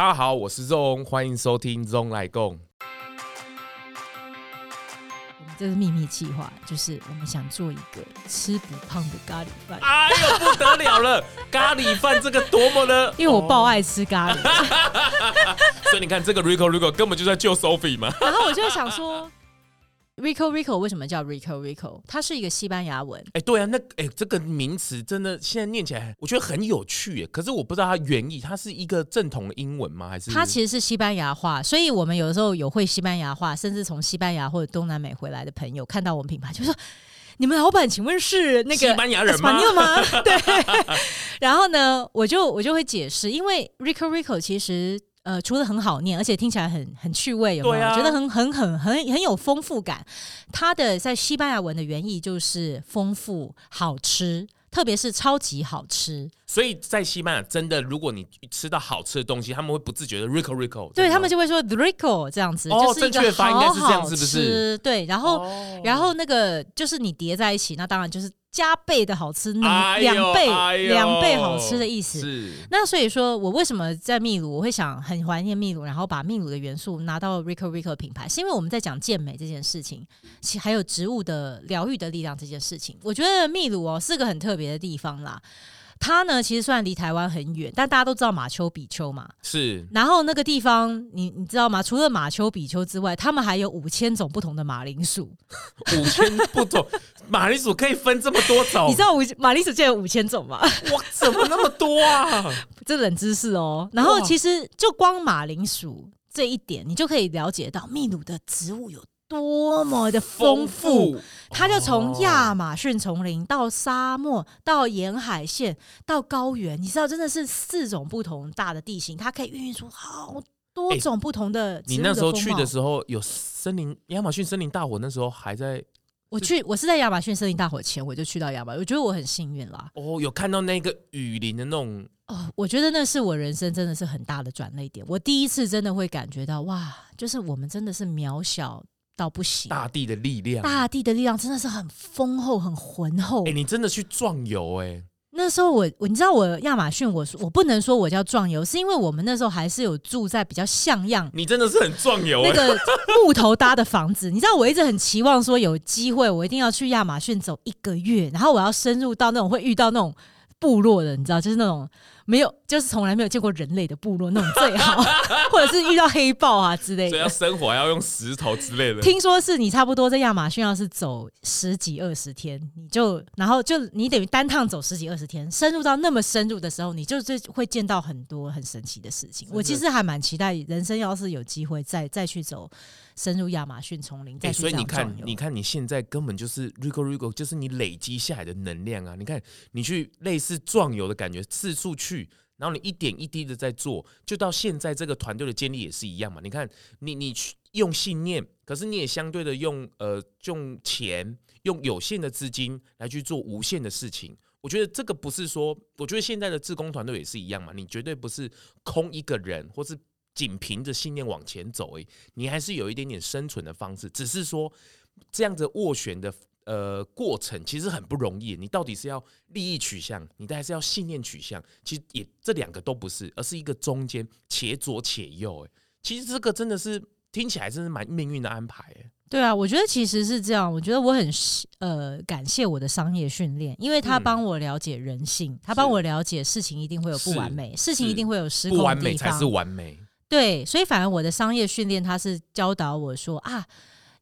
大家好，我是 ZONG，欢迎收听咙来共。我们这是秘密计划，就是我们想做一个吃不胖的咖喱饭。哎呦，不得了了！咖喱饭这个多么的，因为我爆爱吃咖喱，所以你看这个 Rico Rico 根本就在救 Sophie 嘛。然后我就想说。Rico Rico 为什么叫 Rico Rico？它是一个西班牙文。哎、欸，对啊，那哎、欸，这个名词真的现在念起来，我觉得很有趣耶。可是我不知道它原意，它是一个正统的英文吗？还是它其实是西班牙话？所以我们有的时候有会西班牙话，甚至从西班牙或者东南美回来的朋友，看到我们品牌就说：“你们老板，请问是那个西班牙人吗？” 对。然后呢，我就我就会解释，因为 Rico Rico 其实。呃，除了很好念，而且听起来很很趣味，有没有？啊、觉得很很很很很有丰富感。它的在西班牙文的原意就是丰富、好吃，特别是超级好吃。所以在西班牙，真的，如果你吃到好吃的东西，他们会不自觉的 Rico Rico，对他们就会说 Rico 这样子，哦、就是一个好好吃，好是是对，然后、哦、然后那个就是你叠在一起，那当然就是。加倍的好吃，两两倍两、哎、倍好吃的意思。是那所以说我为什么在秘鲁，我会想很怀念秘鲁，然后把秘鲁的元素拿到 Rico Rico 品牌，是因为我们在讲健美这件事情，其还有植物的疗愈的力量这件事情。我觉得秘鲁哦是个很特别的地方啦。它呢，其实虽然离台湾很远，但大家都知道马丘比丘嘛。是。然后那个地方，你你知道吗？除了马丘比丘之外，他们还有五千种不同的马铃薯。五千不同 马铃薯可以分这么多种？你知道五马铃薯就有五千种吗？哇，怎么那么多啊？这冷知识哦。然后其实就光马铃薯这一点，你就可以了解到秘鲁的植物有。多么的丰富，它就从亚马逊丛林到沙漠，到沿海线，到高原，你知道，真的是四种不同大的地形，它可以孕育出好多种不同的，的。你那时候去的时候，有森林亚马逊森林大火，那时候还在。我去，我是在亚马逊森林大火前，我就去到亚马逊，我觉得我很幸运啦。哦，有看到那个雨林的那种。哦，我觉得那是我人生真的是很大的转捩点。我第一次真的会感觉到，哇，就是我们真的是渺小。到不行，大地的力量，大地的力量真的是很丰厚、很浑厚。哎、欸，你真的去壮游哎？那时候我，我你知道我亚马逊，我我不能说我叫壮游，是因为我们那时候还是有住在比较像样。你真的是很壮游，那个木头搭的房子。你知道我一直很期望说有机会，我一定要去亚马逊走一个月，然后我要深入到那种会遇到那种部落的，你知道，就是那种。没有，就是从来没有见过人类的部落那种最好，或者是遇到黑豹啊之类的。所以要生活要用石头之类的。听说是你差不多在亚马逊要是走十几二十天，你就然后就你等于单趟走十几二十天，深入到那么深入的时候，你就是会见到很多很神奇的事情。我其实还蛮期待人生要是有机会再再去走。深入亚马逊丛林，所以你看，你看你现在根本就是 Rico Rico，就是你累积下来的能量啊！你看，你去类似壮游的感觉，四处去，然后你一点一滴的在做，就到现在这个团队的建立也是一样嘛。你看，你你去用信念，可是你也相对的用呃用钱，用有限的资金来去做无限的事情。我觉得这个不是说，我觉得现在的志工团队也是一样嘛。你绝对不是空一个人，或是。仅凭着信念往前走，诶，你还是有一点点生存的方式。只是说，这样子斡旋的呃过程其实很不容易。你到底是要利益取向，你还是要信念取向？其实也这两个都不是，而是一个中间且左且右。诶，其实这个真的是听起来真是蛮命运的安排。诶，对啊，我觉得其实是这样。我觉得我很呃感谢我的商业训练，因为他帮我了解人性，他帮我了解事情一定会有不完美，事情一定会有失不完美才是完美。对，所以反而我的商业训练，他是教导我说啊。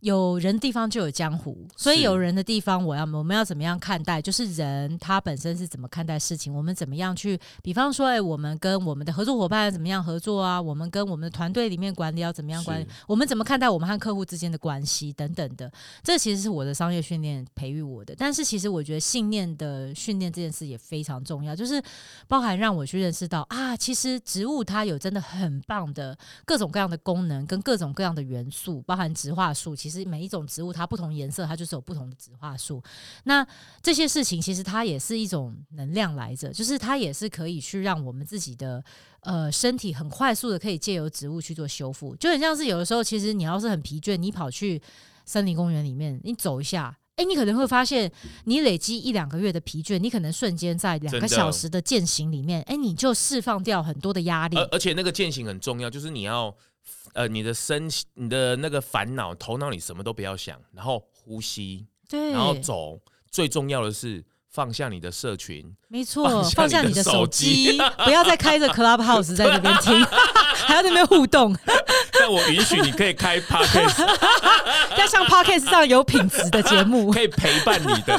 有人的地方就有江湖，所以有人的地方，我要我们要怎么样看待？就是人他本身是怎么看待事情？我们怎么样去？比方说，哎，我们跟我们的合作伙伴怎么样合作啊？我们跟我们的团队里面管理要怎么样管理？我们怎么看待我们和客户之间的关系等等的？这其实是我的商业训练培育我的。但是，其实我觉得信念的训练这件事也非常重要，就是包含让我去认识到啊，其实植物它有真的很棒的各种各样的功能跟各种各样的元素，包含植化素。其实每一种植物，它不同颜色，它就是有不同的植化素。那这些事情，其实它也是一种能量来着，就是它也是可以去让我们自己的呃身体很快速的可以借由植物去做修复。就很像是有的时候，其实你要是很疲倦，你跑去森林公园里面，你走一下。哎，你可能会发现，你累积一两个月的疲倦，你可能瞬间在两个小时的践行里面，哎，你就释放掉很多的压力。而而且那个践行很重要，就是你要，呃，你的身，你的那个烦恼，头脑里什么都不要想，然后呼吸，对，然后走。最重要的是放下你的社群，没错，放下你的手机，不要再开着 Clubhouse 在那边听，还要在那边互动。但我允许你可以开 Podcast，要像 Podcast 上有品质的节目，可以陪伴你的。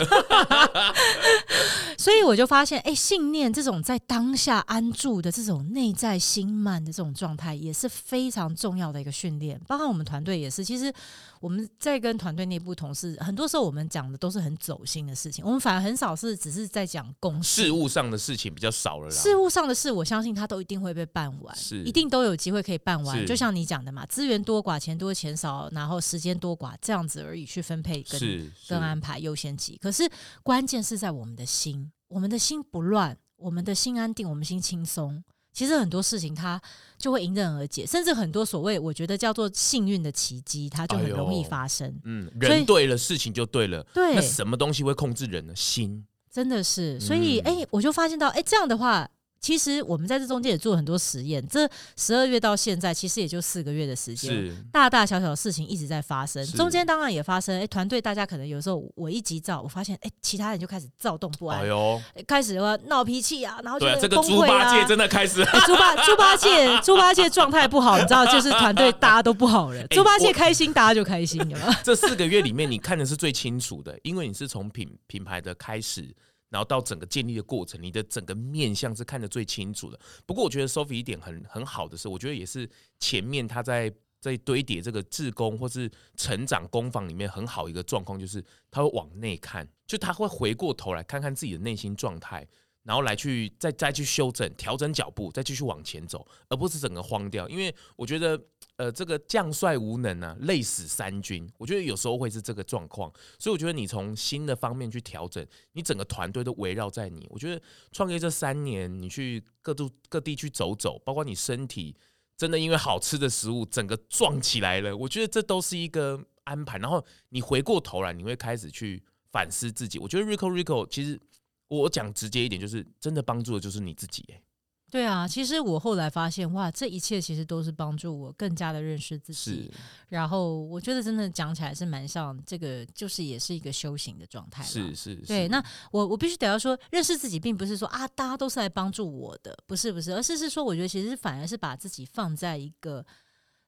所以我就发现，哎，信念这种在当下安住的这种内在心慢的这种状态，也是非常重要的一个训练。包括我们团队也是，其实我们在跟团队内部同事，很多时候我们讲的都是很走心的事情，我们反而很少是只是在讲公事务上的事情比较少了啦。事务上的事，我相信他都一定会被办完，是一定都有机会可以办完。就像你讲的嘛，资源多寡、钱多钱少，然后时间多寡这样子而已，去分配跟跟安排优先级。可是关键是在我们的心。我们的心不乱，我们的心安定，我们心轻松。其实很多事情它就会迎刃而解，甚至很多所谓我觉得叫做幸运的奇迹，它就很容易发生。哎、嗯，人对了，事情就对了。对，那什么东西会控制人呢？心，真的是。所以，哎、嗯，我就发现到，哎，这样的话。其实我们在这中间也做很多实验，这十二月到现在其实也就四个月的时间，大大小小的事情一直在发生。中间当然也发生，哎，团队大家可能有时候我一急躁，我发现哎，其他人就开始躁动不安，哎呦，开始要闹脾气啊，然后就。这个猪八戒真的开始，猪八猪八戒猪八戒状态不好，你知道，就是团队大家都不好了。猪八戒开心，大家就开心，有没有？这四个月里面，你看的是最清楚的，因为你是从品品牌的开始。然后到整个建立的过程，你的整个面向是看得最清楚的。不过我觉得 Sophie 一点很很好的是，我觉得也是前面他在在堆叠这个自工或是成长工坊里面很好一个状况，就是他会往内看，就他会回过头来看看自己的内心状态。然后来去再再去修正、调整脚步，再继续往前走，而不是整个慌掉。因为我觉得，呃，这个将帅无能啊，累死三军。我觉得有时候会是这个状况，所以我觉得你从新的方面去调整，你整个团队都围绕在你。我觉得创业这三年，你去各度各地去走走，包括你身体真的因为好吃的食物整个壮起来了。我觉得这都是一个安排。然后你回过头来，你会开始去反思自己。我觉得 Rico Rico 其实。我讲直接一点，就是真的帮助的就是你自己，欸。对啊，其实我后来发现，哇，这一切其实都是帮助我更加的认识自己。然后我觉得真的讲起来是蛮像这个，就是也是一个修行的状态。是是。对，那我我必须得要说，认识自己并不是说啊，大家都是来帮助我的，不是不是，而是是说，我觉得其实反而是把自己放在一个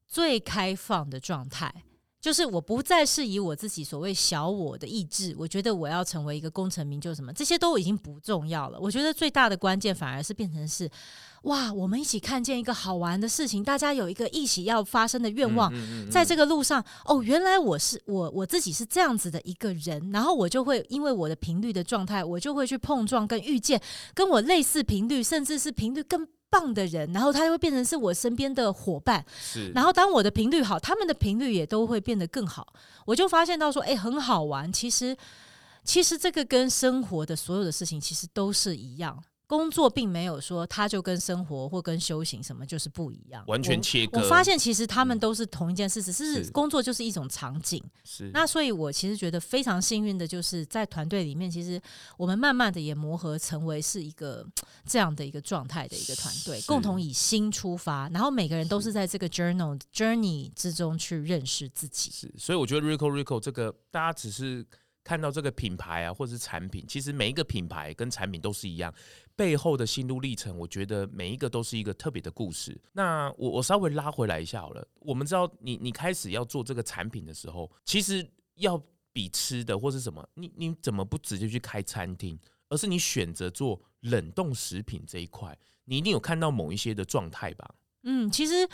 最开放的状态。就是我不再是以我自己所谓小我的意志，我觉得我要成为一个功成名就什么，这些都已经不重要了。我觉得最大的关键反而是变成是，哇，我们一起看见一个好玩的事情，大家有一个一起要发生的愿望，在这个路上，哦，原来我是我我自己是这样子的一个人，然后我就会因为我的频率的状态，我就会去碰撞跟遇见跟我类似频率，甚至是频率更。棒的人，然后他就会变成是我身边的伙伴。是，然后当我的频率好，他们的频率也都会变得更好。我就发现到说，哎，很好玩。其实，其实这个跟生活的所有的事情其实都是一样。工作并没有说它就跟生活或跟修行什么就是不一样，完全切割。我，我发现其实他们都是同一件事，只是工作就是一种场景。是，那所以我其实觉得非常幸运的就是在团队里面，其实我们慢慢的也磨合成为是一个这样的一个状态的一个团队，共同以心出发，然后每个人都是在这个 journal journey 之中去认识自己。是，所以我觉得 Rico Rico 这个大家只是。看到这个品牌啊，或者是产品，其实每一个品牌跟产品都是一样，背后的心路历程，我觉得每一个都是一个特别的故事。那我我稍微拉回来一下好了，我们知道你你开始要做这个产品的时候，其实要比吃的或是什么，你你怎么不直接去开餐厅，而是你选择做冷冻食品这一块，你一定有看到某一些的状态吧？嗯，其实。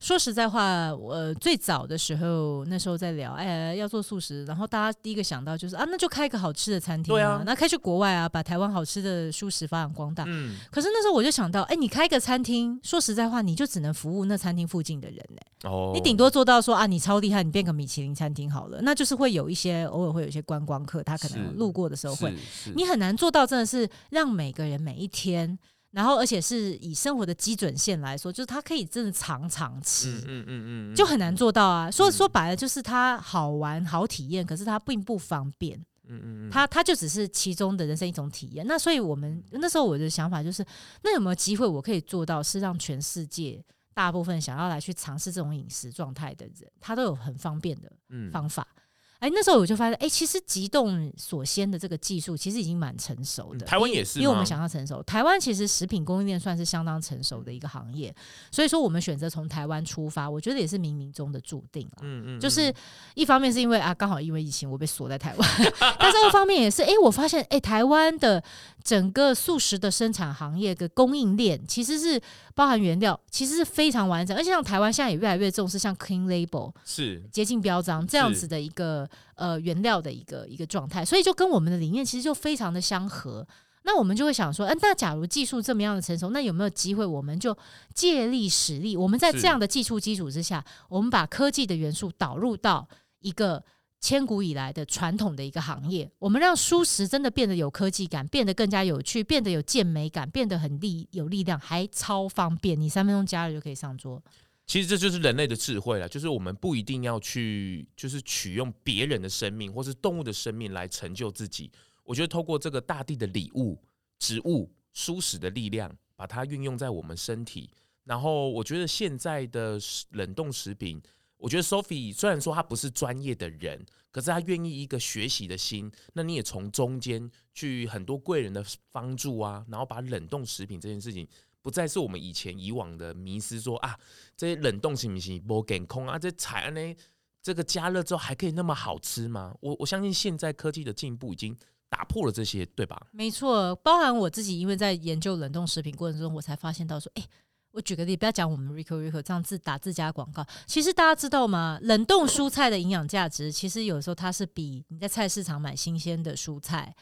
说实在话，我最早的时候那时候在聊，哎，要做素食，然后大家第一个想到就是啊，那就开一个好吃的餐厅啊，那开去国外啊，把台湾好吃的素食发扬光大。嗯，可是那时候我就想到，哎，你开个餐厅，说实在话，你就只能服务那餐厅附近的人呢。哦，你顶多做到说啊，你超厉害，你变个米其林餐厅好了，那就是会有一些偶尔会有一些观光客，他可能路过的时候会，你很难做到真的是让每个人每一天。然后，而且是以生活的基准线来说，就是它可以真的常常吃，嗯嗯嗯嗯，就很难做到啊。说说白了，就是它好玩、好体验，可是它并不方便。嗯嗯嗯，它它就只是其中的人生一种体验。那所以我们那时候我的想法就是，那有没有机会我可以做到，是让全世界大部分想要来去尝试这种饮食状态的人，他都有很方便的方法。嗯哎，那时候我就发现，哎，其实急冻锁鲜的这个技术其实已经蛮成熟的。台湾也是，因为我们想要成熟。台湾其实食品供应链算是相当成熟的一个行业，所以说我们选择从台湾出发，我觉得也是冥冥中的注定啊。嗯嗯，就是一方面是因为啊，刚好因为疫情我被锁在台湾，但是二方面也是，哎，我发现，哎，台湾的整个素食的生产行业的供应链其实是包含原料，其实是非常完整，而且像台湾现在也越来越重视像 clean label 是洁净标章这样子的一个。呃，原料的一个一个状态，所以就跟我们的理念其实就非常的相合。那我们就会想说，嗯、呃，那假如技术这么样的成熟，那有没有机会，我们就借力使力？我们在这样的技术基础之下，我们把科技的元素导入到一个千古以来的传统的一个行业，我们让蔬食真的变得有科技感，变得更加有趣，变得有健美感，变得很力有力量，还超方便，你三分钟加热就可以上桌。其实这就是人类的智慧了，就是我们不一定要去，就是取用别人的生命或是动物的生命来成就自己。我觉得透过这个大地的礼物、植物、蔬食的力量，把它运用在我们身体。然后，我觉得现在的冷冻食品，我觉得 Sophie 虽然说他不是专业的人，可是他愿意一个学习的心。那你也从中间去很多贵人的帮助啊，然后把冷冻食品这件事情。不再是我们以前以往的迷失说，啊，这些冷冻行不行？不健康啊，这菜呢，这个加热之后还可以那么好吃吗？我我相信现在科技的进步已经打破了这些，对吧？没错，包含我自己，因为在研究冷冻食品过程中，我才发现到说，哎，我举个例，不要讲我们 Rico Rico 这样自打自家广告，其实大家知道吗？冷冻蔬菜的营养价值，其实有时候它是比你在菜市场买新鲜的蔬菜。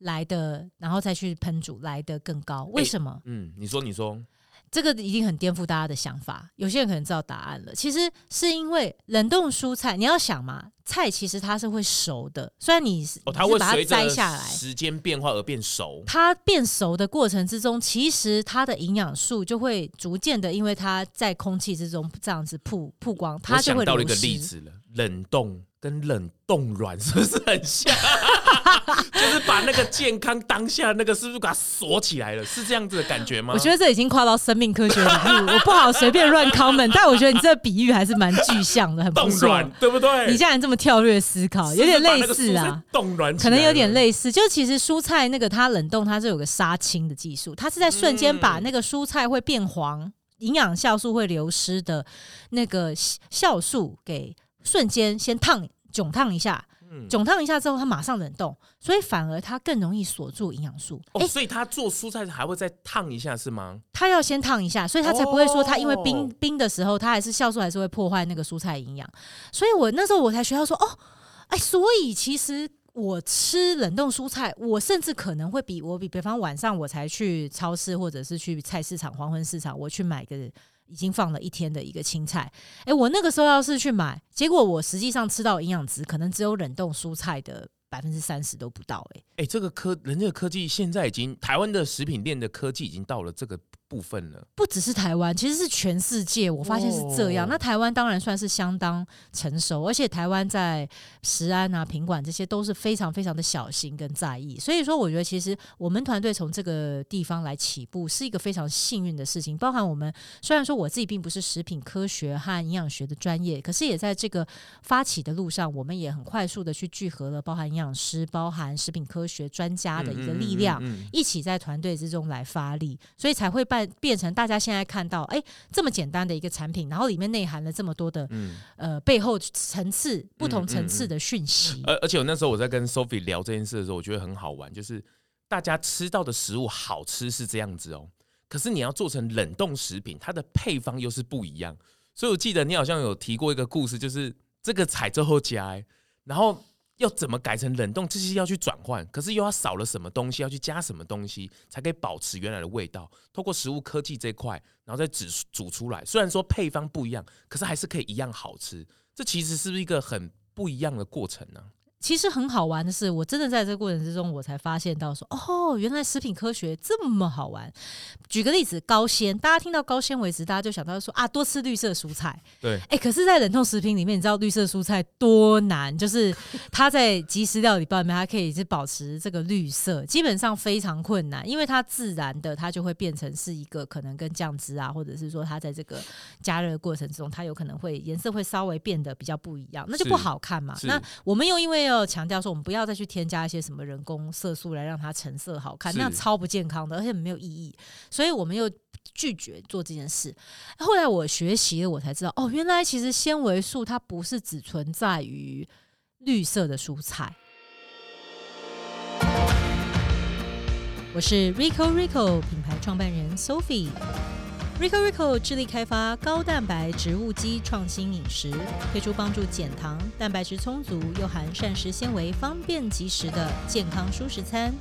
来的，然后再去烹煮，来的更高。为什么？嗯，你说，你说，这个一定很颠覆大家的想法。有些人可能知道答案了。其实是因为冷冻蔬菜，你要想嘛，菜其实它是会熟的。虽然你是，哦，它会把它摘下来，时间变化而变熟。它变熟的过程之中，其实它的营养素就会逐渐的，因为它在空气之中这样子曝曝光，它就会到了一个例子了，冷冻。跟冷冻卵是不是很像？就是把那个健康当下那个是不是把它锁起来了？是这样子的感觉吗？我觉得这已经跨到生命科学领域，我不好随便乱 comment。但我觉得你这个比喻还是蛮具象的，很不错，对不对？你现在这么跳跃思考，有点类似啊。冻软可能有点类似，就其实蔬菜那个它冷冻，它是有个杀青的技术，它是在瞬间把那个蔬菜会变黄、营养酵素会流失的那个酵素给。瞬间先烫窘烫一下，窘烫一下之后，它马上冷冻，所以反而它更容易锁住营养素。哦，所以它做蔬菜还会再烫一下是吗？它要先烫一下，所以它才不会说它因为冰冰的时候，它还是酵素还是会破坏那个蔬菜营养。所以我那时候我才学到说，哦，哎，所以其实我吃冷冻蔬菜，我甚至可能会比我比比方晚上我才去超市或者是去菜市场黄昏市场，我去买个。已经放了一天的一个青菜，诶，我那个时候要是去买，结果我实际上吃到营养值可能只有冷冻蔬菜的百分之三十都不到，诶，诶，这个科人这个科技现在已经台湾的食品店的科技已经到了这个。部分了，不只是台湾，其实是全世界。我发现是这样。哦、那台湾当然算是相当成熟，而且台湾在食安啊、品管这些都是非常非常的小心跟在意。所以说，我觉得其实我们团队从这个地方来起步是一个非常幸运的事情。包含我们虽然说我自己并不是食品科学和营养学的专业，可是也在这个发起的路上，我们也很快速的去聚合了包含营养师、包含食品科学专家的一个力量，嗯嗯嗯嗯、一起在团队之中来发力，所以才会办。变成大家现在看到，哎、欸，这么简单的一个产品，然后里面内含了这么多的，嗯、呃，背后层次不同层次的讯息。而、嗯嗯嗯、而且我那时候我在跟 Sophie 聊这件事的时候，我觉得很好玩，就是大家吃到的食物好吃是这样子哦，可是你要做成冷冻食品，它的配方又是不一样。所以我记得你好像有提过一个故事，就是这个菜最后加，然后。要怎么改成冷冻？这些要去转换，可是又要少了什么东西，要去加什么东西，才可以保持原来的味道？透过食物科技这块，然后再煮煮出来。虽然说配方不一样，可是还是可以一样好吃。这其实是不是一个很不一样的过程呢？其实很好玩的是，我真的在这个过程之中，我才发现到说，哦，原来食品科学这么好玩。举个例子，高纤，大家听到高纤维时，大家就想到说啊，多吃绿色蔬菜。对，哎、欸，可是，在冷冻食品里面，你知道绿色蔬菜多难？就是它在即食料理包里面，它可以是保持这个绿色，基本上非常困难，因为它自然的，它就会变成是一个可能跟酱汁啊，或者是说它在这个加热过程中，它有可能会颜色会稍微变得比较不一样，那就不好看嘛。那我们又因为要强调说，我们不要再去添加一些什么人工色素来让它成色好看，那超不健康的，而且没有意义。所以我们又拒绝做这件事。后来我学习了，我才知道，哦，原来其实纤维素它不是只存在于绿色的蔬菜。我是 Rico Rico 品牌创办人 Sophie。Rico Rico 致力开发高蛋白植物基创新饮食，推出帮助减糖、蛋白质充足又含膳食纤维、方便即食的健康舒适餐。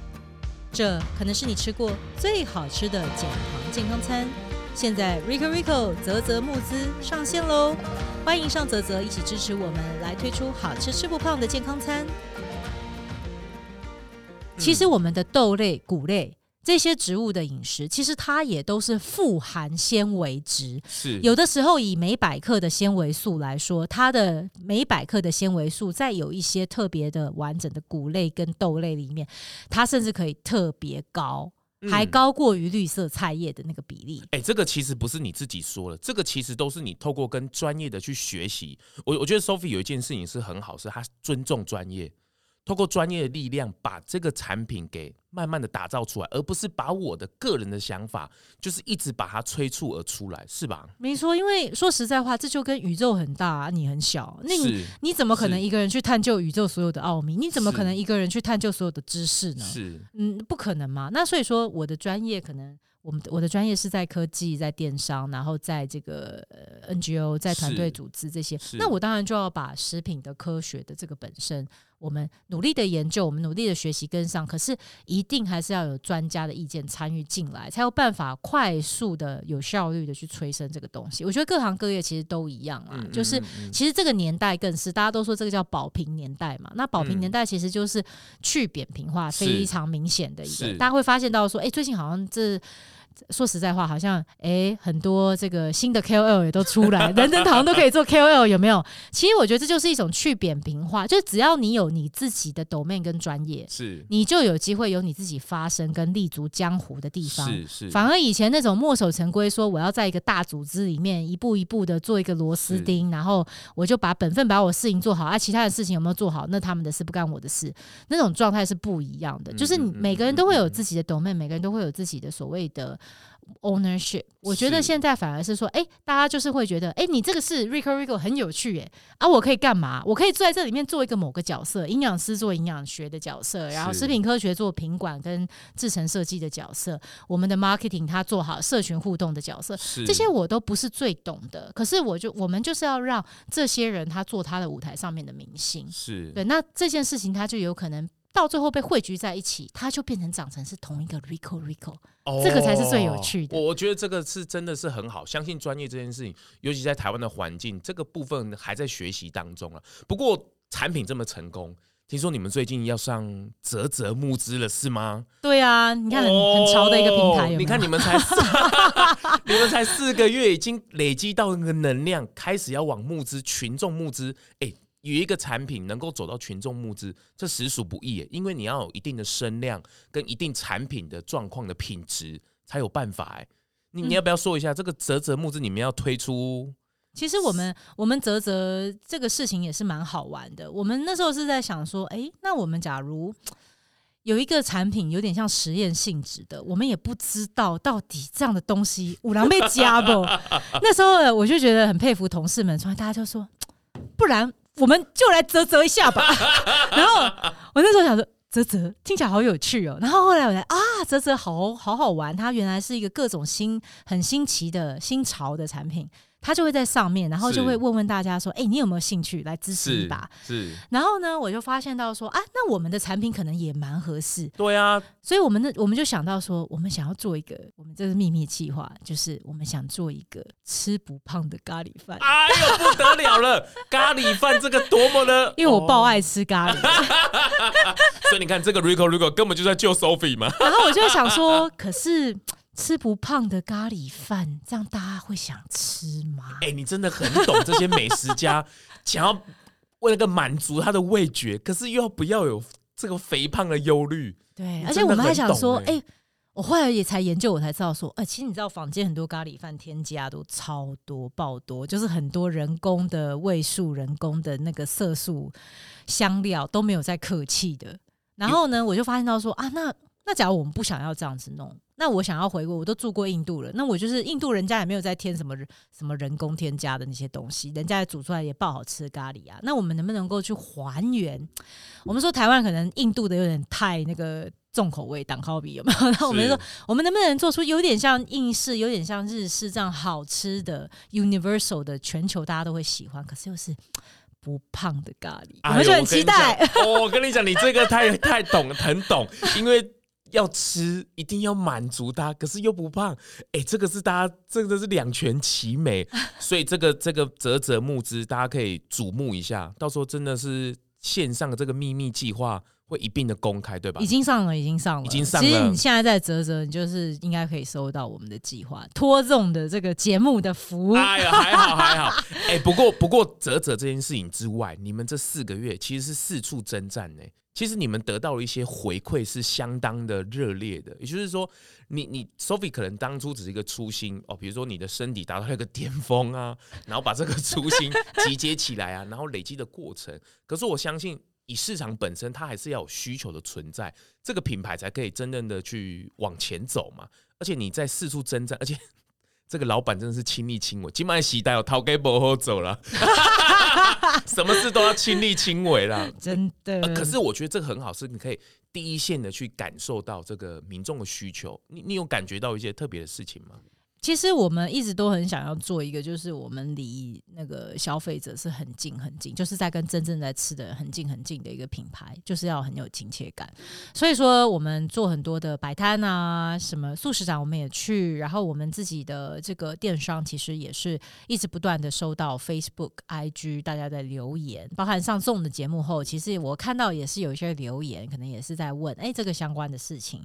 这可能是你吃过最好吃的减糖健康餐。现在 Rico Rico 泽泽募资上线喽，欢迎上泽泽一起支持我们，来推出好吃吃不胖的健康餐。其实我们的豆类、谷类。这些植物的饮食，其实它也都是富含纤维质。是有的时候以每百克的纤维素来说，它的每百克的纤维素，在有一些特别的完整的谷类跟豆类里面，它甚至可以特别高，还高过于绿色菜叶的那个比例。哎、嗯欸，这个其实不是你自己说的，这个其实都是你透过跟专业的去学习。我我觉得 Sophie 有一件事情是很好，是她尊重专业。透过专业的力量，把这个产品给慢慢的打造出来，而不是把我的个人的想法，就是一直把它催促而出来，是吧？没错，因为说实在话，这就跟宇宙很大，你很小，那你你怎么可能一个人去探究宇宙所有的奥秘？你怎么可能一个人去探究所有的知识呢？是，嗯，不可能嘛。那所以说，我的专业可能，我们我的专业是在科技，在电商，然后在这个 NGO，在团队组织这些，那我当然就要把食品的科学的这个本身。我们努力的研究，我们努力的学习跟上，可是一定还是要有专家的意见参与进来，才有办法快速的、有效率的去催生这个东西。我觉得各行各业其实都一样啊，嗯、就是其实这个年代更是大家都说这个叫保平年代嘛。那保平年代其实就是去扁平化非常明显的一个，大家会发现到说，哎，最近好像这。说实在话，好像哎，很多这个新的 KOL 也都出来，人人好像都可以做 KOL，有没有？其实我觉得这就是一种去扁平化，就只要你有你自己的 domain 跟专业，是，你就有机会有你自己发声跟立足江湖的地方。是是。反而以前那种墨守成规，说我要在一个大组织里面一步一步的做一个螺丝钉，然后我就把本分把我事情做好，啊，其他的事情有没有做好，那他们的事不干我的事，那种状态是不一样的。就是每个人都会有自己的 domain，每个人都会有自己的所谓的。ownership，我觉得现在反而是说，哎、欸，大家就是会觉得，哎、欸，你这个是 Rico Rico 很有趣，哎，啊，我可以干嘛？我可以坐在这里面做一个某个角色，营养师做营养学的角色，然后食品科学做品管跟制成设计的角色，我们的 marketing 他做好社群互动的角色，这些我都不是最懂的，可是我就我们就是要让这些人他做他的舞台上面的明星，是。对，那这件事情他就有可能。到最后被汇聚在一起，它就变成长成是同一个 Rico Rico，哦，这个才是最有趣的。我觉得这个是真的是很好，相信专业这件事情，尤其在台湾的环境，这个部分还在学习当中啊。不过产品这么成功，听说你们最近要上泽泽募资了，是吗？对啊，你看很很潮的一个平台有有，你看你们才 你们才四个月，已经累积到那个能量，开始要往募资群众募资，哎。有一个产品能够走到群众募资，这实属不易，因为你要有一定的声量跟一定产品的状况的品质，才有办法。哎，你你要不要说一下这个泽泽募资你们要推出？其实我们我们泽泽这个事情也是蛮好玩的。我们那时候是在想说，哎，那我们假如有一个产品有点像实验性质的，我们也不知道到底这样的东西五郎被加不？那时候我就觉得很佩服同事们，所以大家就说，不然。我们就来啧啧一下吧，然后我那时候想说啧啧听起来好有趣哦，然后后来我来啊啧啧好好好玩，它原来是一个各种新很新奇的新潮的产品，他就会在上面，然后就会问问大家说：“哎、欸，你有没有兴趣来支持一把？”是。然后呢，我就发现到说：“啊，那我们的产品可能也蛮合适。”对啊，所以我们的我们就想到说，我们想要做一个，我们这是秘密计划，就是我们想做一个吃不胖的咖喱饭。哎呦，不得了了！咖喱饭这个多么的，因为我爆爱吃咖喱，哦、所以你看这个 Rico Rico 根本就在救 Sophie 嘛。然后我就想说，可是。吃不胖的咖喱饭，这样大家会想吃吗？哎、欸，你真的很懂这些美食家，想要为了个满足他的味觉，可是又要不要有这个肥胖的忧虑？对，而且我们还想说，哎、欸，我后来也才研究，我才知道说，哎、欸，其实你知道坊间很多咖喱饭添加都超多爆多，就是很多人工的味素、人工的那个色素、香料都没有在客气的。然后呢，我就发现到说啊，那那假如我们不想要这样子弄。那我想要回国，我都住过印度了。那我就是印度人家也没有在添什么什么人工添加的那些东西，人家也煮出来也爆好吃的咖喱啊。那我们能不能够去还原？我们说台湾可能印度的有点太那个重口味，挡烤比有没有？那我们说，我们能不能做出有点像印式、有点像日式这样好吃的 universal 的全球大家都会喜欢，可是又是不胖的咖喱？我们就很期待。我跟你讲，你这个太太懂，很懂，因为。要吃一定要满足他，可是又不胖，哎、欸，这个是大家这个是两全其美，所以这个这个泽泽募资，大家可以瞩目一下，到时候真的是线上的这个秘密计划会一并的公开，对吧？已经上了，已经上了，已经上了。其实你现在在啧啧，你就是应该可以收到我们的计划，托这的这个节目的福。哎呀，还好还好，哎、欸，不过不过啧啧这件事情之外，你们这四个月其实是四处征战呢。其实你们得到了一些回馈是相当的热烈的，也就是说你，你你 Sophie 可能当初只是一个初心哦，比如说你的身体达到一个巅峰啊，然后把这个初心集结起来啊，然后累积的过程。可是我相信，以市场本身，它还是要有需求的存在，这个品牌才可以真正的去往前走嘛。而且你在四处征战，而且。这个老板真的是亲力亲为，今晚时代哦，逃给不好走了，什么事都要亲力亲为啦，真的、呃。可是我觉得这个很好，是你可以第一线的去感受到这个民众的需求。你你有感觉到一些特别的事情吗？其实我们一直都很想要做一个，就是我们离那个消费者是很近很近，就是在跟真正在吃的很近很近的一个品牌，就是要很有亲切感。所以说，我们做很多的摆摊啊，什么素食展我们也去，然后我们自己的这个电商其实也是一直不断的收到 Facebook、IG 大家的留言，包含上综的节目后，其实我看到也是有一些留言，可能也是在问，哎，这个相关的事情。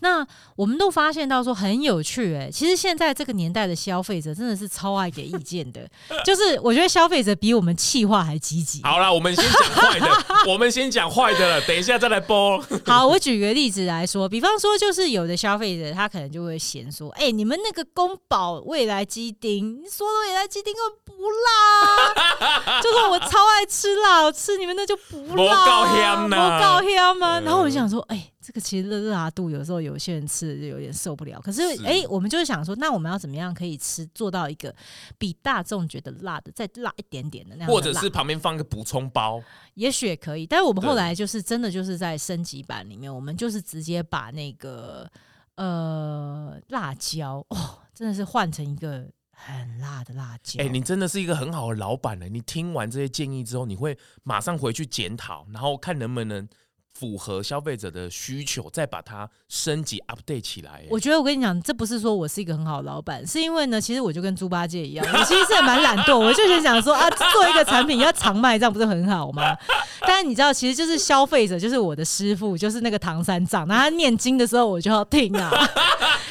那我们都发现到说很有趣，哎，其实现在。这个年代的消费者真的是超爱给意见的，就是我觉得消费者比我们气话还积极。好了，我们先讲坏的，我们先讲坏的了，等一下再来播。好，我举个例子来说，比方说，就是有的消费者他可能就会嫌说，哎、欸，你们那个宫保未来鸡丁，你说的未来鸡丁根本不辣，就是我超爱吃辣，我吃你们那就不辣，不够香呢，不够香吗？然后我就想说，哎、欸。这个其实热辣度有时候有些人吃就有点受不了，可是哎、欸，我们就是想说，那我们要怎么样可以吃做到一个比大众觉得辣的再辣一点点的那样的，或者是旁边放一个补充包，也许也可以。但是我们后来就是真的就是在升级版里面，我们就是直接把那个呃辣椒哦，真的是换成一个很辣的辣椒。哎、欸，你真的是一个很好的老板呢。你听完这些建议之后，你会马上回去检讨，然后看能不能。符合消费者的需求，再把它升级 update 起来。我觉得我跟你讲，这不是说我是一个很好的老板，是因为呢，其实我就跟猪八戒一样，我其实是蛮懒惰。我就是想说啊，做一个产品要常卖，这样不是很好吗？但是你知道，其实就是消费者就是我的师傅，就是那个唐三藏，那他念经的时候我就要听啊，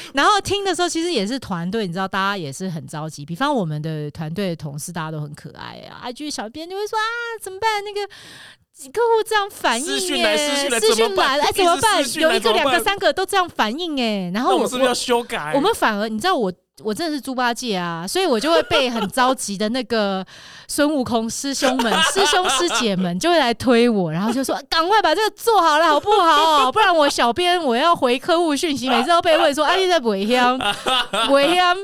然后听的时候其实也是团队，你知道，大家也是很着急。比方我们的团队的同事，大家都很可爱啊，IG 小编就会说啊，怎么办？那个。客户这样反应耶，私讯来了，哎，怎么办？有一个、两个、三个都这样反应哎，然后我们是不是要修改？我们反而，你知道我，我真的是猪八戒啊，所以我就会被很着急的那个 孙悟空师兄们、师兄师姐们就会来推我，然后就说：“赶快把这个做好了，好不好？不然我小编我要回客户讯息，每次都被问说：‘哎，你在不会香？不会香？’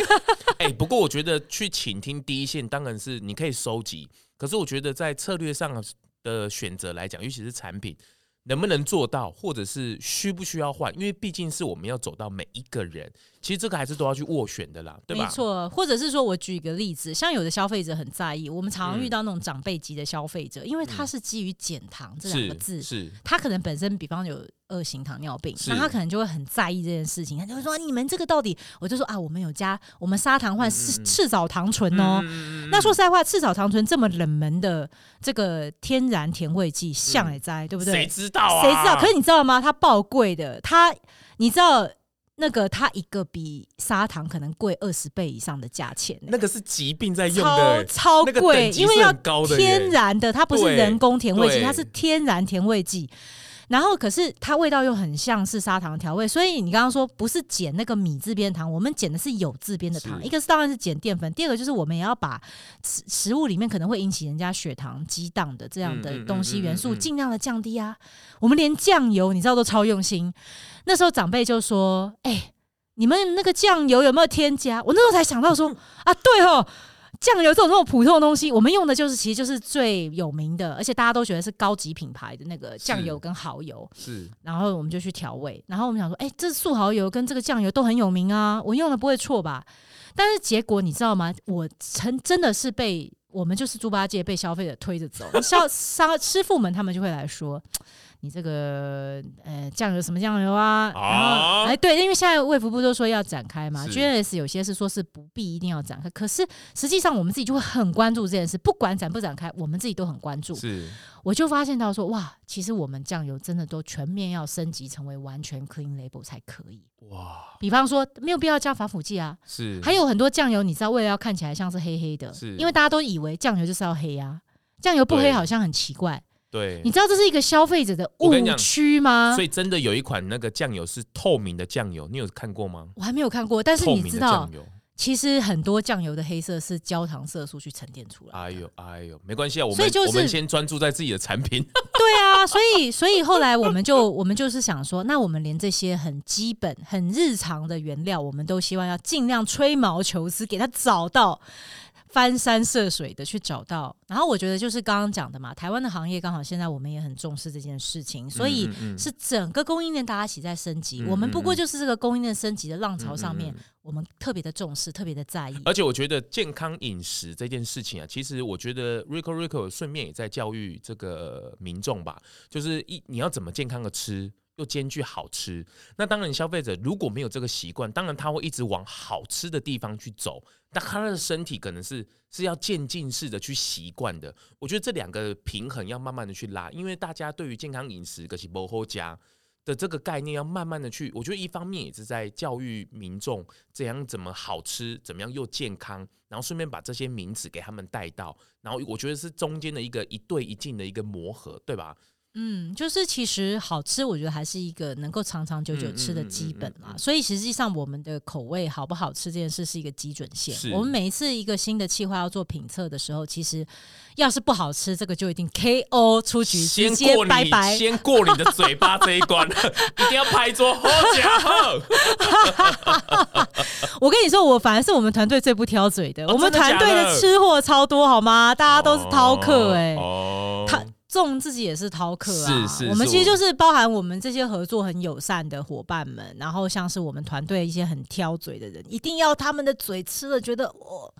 哎，不过我觉得去倾听第一线当然是你可以收集，可是我觉得在策略上。的选择来讲，尤其是产品，能不能做到，或者是需不需要换？因为毕竟是我们要走到每一个人。其实这个还是都要去斡旋的啦，对吧？没错，或者是说我举一个例子，像有的消费者很在意，我们常常遇到那种长辈级的消费者，嗯、因为他是基于减糖这两个字，是，是他可能本身比方有二型糖尿病，那他可能就会很在意这件事情，他就会说你们这个到底，我就说啊，我们有加我们砂糖换赤赤藻糖醇哦。嗯、那说实在话，赤草糖醇这么冷门的这个天然甜味剂，像也摘，对不对？谁知道啊？谁知道？可是你知道吗？它爆贵的，它你知道。那个它一个比砂糖可能贵二十倍以上的价钱，那个是疾病在用的，超超贵，因为要天然的，的它不是人工甜味剂，它是天然甜味剂。然后可是它味道又很像是砂糖调味，所以你刚刚说不是减那个米字边糖，我们减的是有字边的糖。一个是当然是减淀粉，第二个就是我们也要把食食物里面可能会引起人家血糖激荡的这样的东西元素尽量的降低啊。我们连酱油你知道都超用心。那时候长辈就说：“哎、欸，你们那个酱油有没有添加？”我那时候才想到说：“啊，对哦。”酱油这种这么普通的东西，我们用的就是其实就是最有名的，而且大家都觉得是高级品牌的那个酱油跟蚝油。是，然后我们就去调味，然后我们想说，哎、欸，这素蚝油跟这个酱油都很有名啊，我用的不会错吧？但是结果你知道吗？我曾真的是被我们就是猪八戒被消费者推着走，消商师傅们他们就会来说。你这个呃酱油什么酱油啊？然后哎对，因为现在卫福部都说要展开嘛，GNS 有些是说是不必一定要展开，可是实际上我们自己就会很关注这件事，不管展不展开，我们自己都很关注。是，我就发现到说哇，其实我们酱油真的都全面要升级成为完全 clean label 才可以。哇，比方说没有必要加防腐剂啊，是，还有很多酱油你知道为了要看起来像是黑黑的，是因为大家都以为酱油就是要黑啊，酱油不黑好像很奇怪。对，你知道这是一个消费者的误区吗？所以真的有一款那个酱油是透明的酱油，你有看过吗？我还没有看过，但是你知道，其实很多酱油的黑色是焦糖色素去沉淀出来。哎呦哎呦，没关系啊，我们、就是、我们先专注在自己的产品。对啊，所以所以后来我们就 我们就是想说，那我们连这些很基本、很日常的原料，我们都希望要尽量吹毛求疵，给它找到。翻山涉水的去找到，然后我觉得就是刚刚讲的嘛，台湾的行业刚好现在我们也很重视这件事情，所以是整个供应链大家一起在升级。我们不过就是这个供应链升级的浪潮上面，我们特别的重视，特别的在意。而且我觉得健康饮食这件事情啊，其实我觉得 Rico Rico 顺便也在教育这个民众吧，就是一你要怎么健康的吃。又兼具好吃，那当然消费者如果没有这个习惯，当然他会一直往好吃的地方去走，但他的身体可能是是要渐进式的去习惯的。我觉得这两个平衡要慢慢的去拉，因为大家对于健康饮食可是不好吃的这个概念要慢慢的去，我觉得一方面也是在教育民众怎样怎么好吃，怎么样又健康，然后顺便把这些名词给他们带到，然后我觉得是中间的一个一对一进的一个磨合，对吧？嗯，就是其实好吃，我觉得还是一个能够长长久久吃的基本嘛。所以实际上我们的口味好不好吃这件事是一个基准线。我们每一次一个新的计划要做评测的时候，其实要是不好吃，这个就一定 KO 出局，直接拜拜。先过你的嘴巴这一关，一定要拍桌好家伙！我跟你说，我反而是我们团队最不挑嘴的。我们团队的吃货超多，好吗？大家都是饕客哎，他。众自己也是饕客啊，是是是，我们其实就是包含我们这些合作很友善的伙伴们，然后像是我们团队一些很挑嘴的人，一定要他们的嘴吃了觉得哦，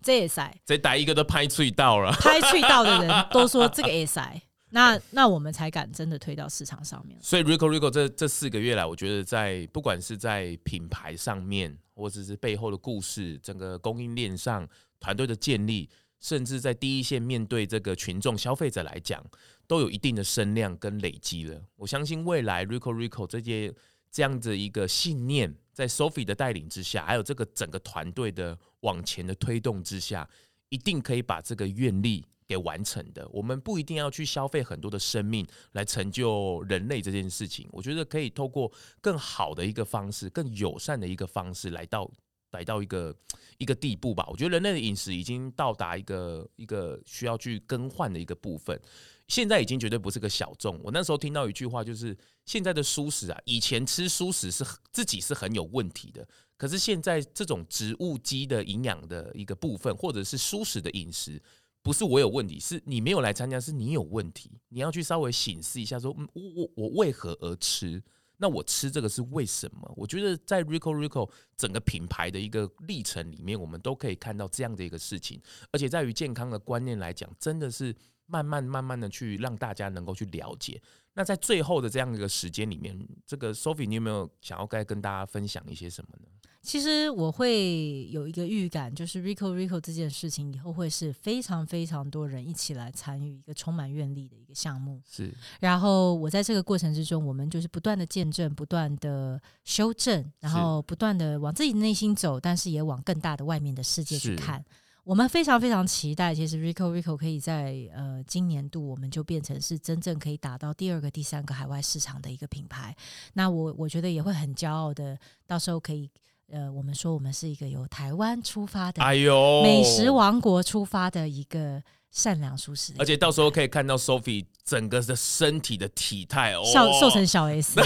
这也塞，这打一个都拍脆到了，拍脆到的人都说这个 也塞，那那我们才敢真的推到市场上面。所以 Rico Rico 这这四个月来，我觉得在不管是在品牌上面，或者是背后的故事，整个供应链上团队的建立。甚至在第一线面对这个群众消费者来讲，都有一定的声量跟累积了。我相信未来 Rico Rico 这些这样子一个信念，在 Sophie 的带领之下，还有这个整个团队的往前的推动之下，一定可以把这个愿力给完成的。我们不一定要去消费很多的生命来成就人类这件事情，我觉得可以透过更好的一个方式，更友善的一个方式来到。来到一个一个地步吧，我觉得人类的饮食已经到达一个一个需要去更换的一个部分。现在已经绝对不是个小众。我那时候听到一句话，就是现在的蔬食啊，以前吃蔬食是自己是很有问题的，可是现在这种植物基的营养的一个部分，或者是蔬食的饮食，不是我有问题，是你没有来参加，是你有问题。你要去稍微醒思一下说，说、嗯、我我我为何而吃？那我吃这个是为什么？我觉得在 Rico Rico 整个品牌的一个历程里面，我们都可以看到这样的一个事情。而且在于健康的观念来讲，真的是慢慢慢慢的去让大家能够去了解。那在最后的这样一个时间里面，这个 Sophie，你有没有想要该跟大家分享一些什么呢？其实我会有一个预感，就是 Rico Rico 这件事情以后会是非常非常多人一起来参与一个充满愿力的一个项目。是，然后我在这个过程之中，我们就是不断的见证，不断的修正，然后不断的往自己内心走，但是也往更大的外面的世界去看。我们非常非常期待，其实 Rico Rico 可以在呃今年度，我们就变成是真正可以打到第二个、第三个海外市场的一个品牌。那我我觉得也会很骄傲的，到时候可以。呃，我们说我们是一个由台湾出发的，哎呦，美食王国出发的一个善良舒适，而且到时候可以看到 Sophie 整个的身体的体态哦，瘦瘦成小 S。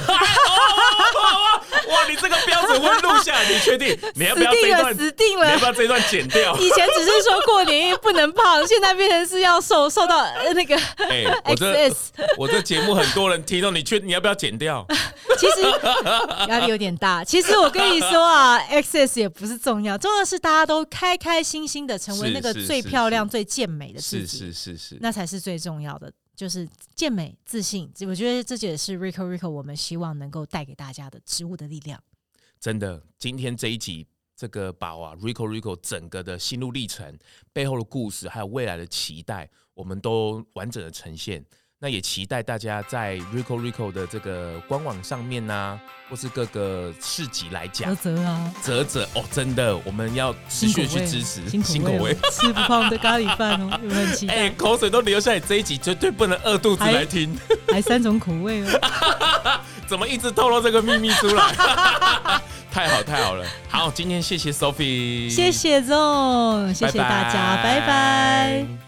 哇，你这个标准会录下来？你确定？你要不要这一段？死定了！你要不要这一段剪掉？以前只是说过年不能胖，现在变成是要瘦，瘦到那个。哎、欸，我这 我这节目很多人听到，你确你要不要剪掉？其实 压力有点大。其实我跟你说啊，XS 也不是重要，重要的是大家都开开心心的成为那个最漂亮、最健美的自己，是是是是，那才是最重要的。就是健美自信，我觉得这也是 Rico Rico 我们希望能够带给大家的植物的力量。真的，今天这一集这个把啊 Rico Rico 整个的心路历程背后的故事，还有未来的期待，我们都完整的呈现。那也期待大家在 Rico Rico 的这个官网上面呢、啊，或是各个市集来讲，泽泽啊，泽泽哦，真的，我们要持续去支持，新口味，吃不胖的咖喱饭哦，有没有很期待？哎，口水都流下来，这一集绝对不能饿肚子来听，还，还三种口味哦，怎么一直透露这个秘密出来？太好太好了，好，今天谢谢 Sophie，谢谢 Zoe，谢谢大家，拜拜。拜拜。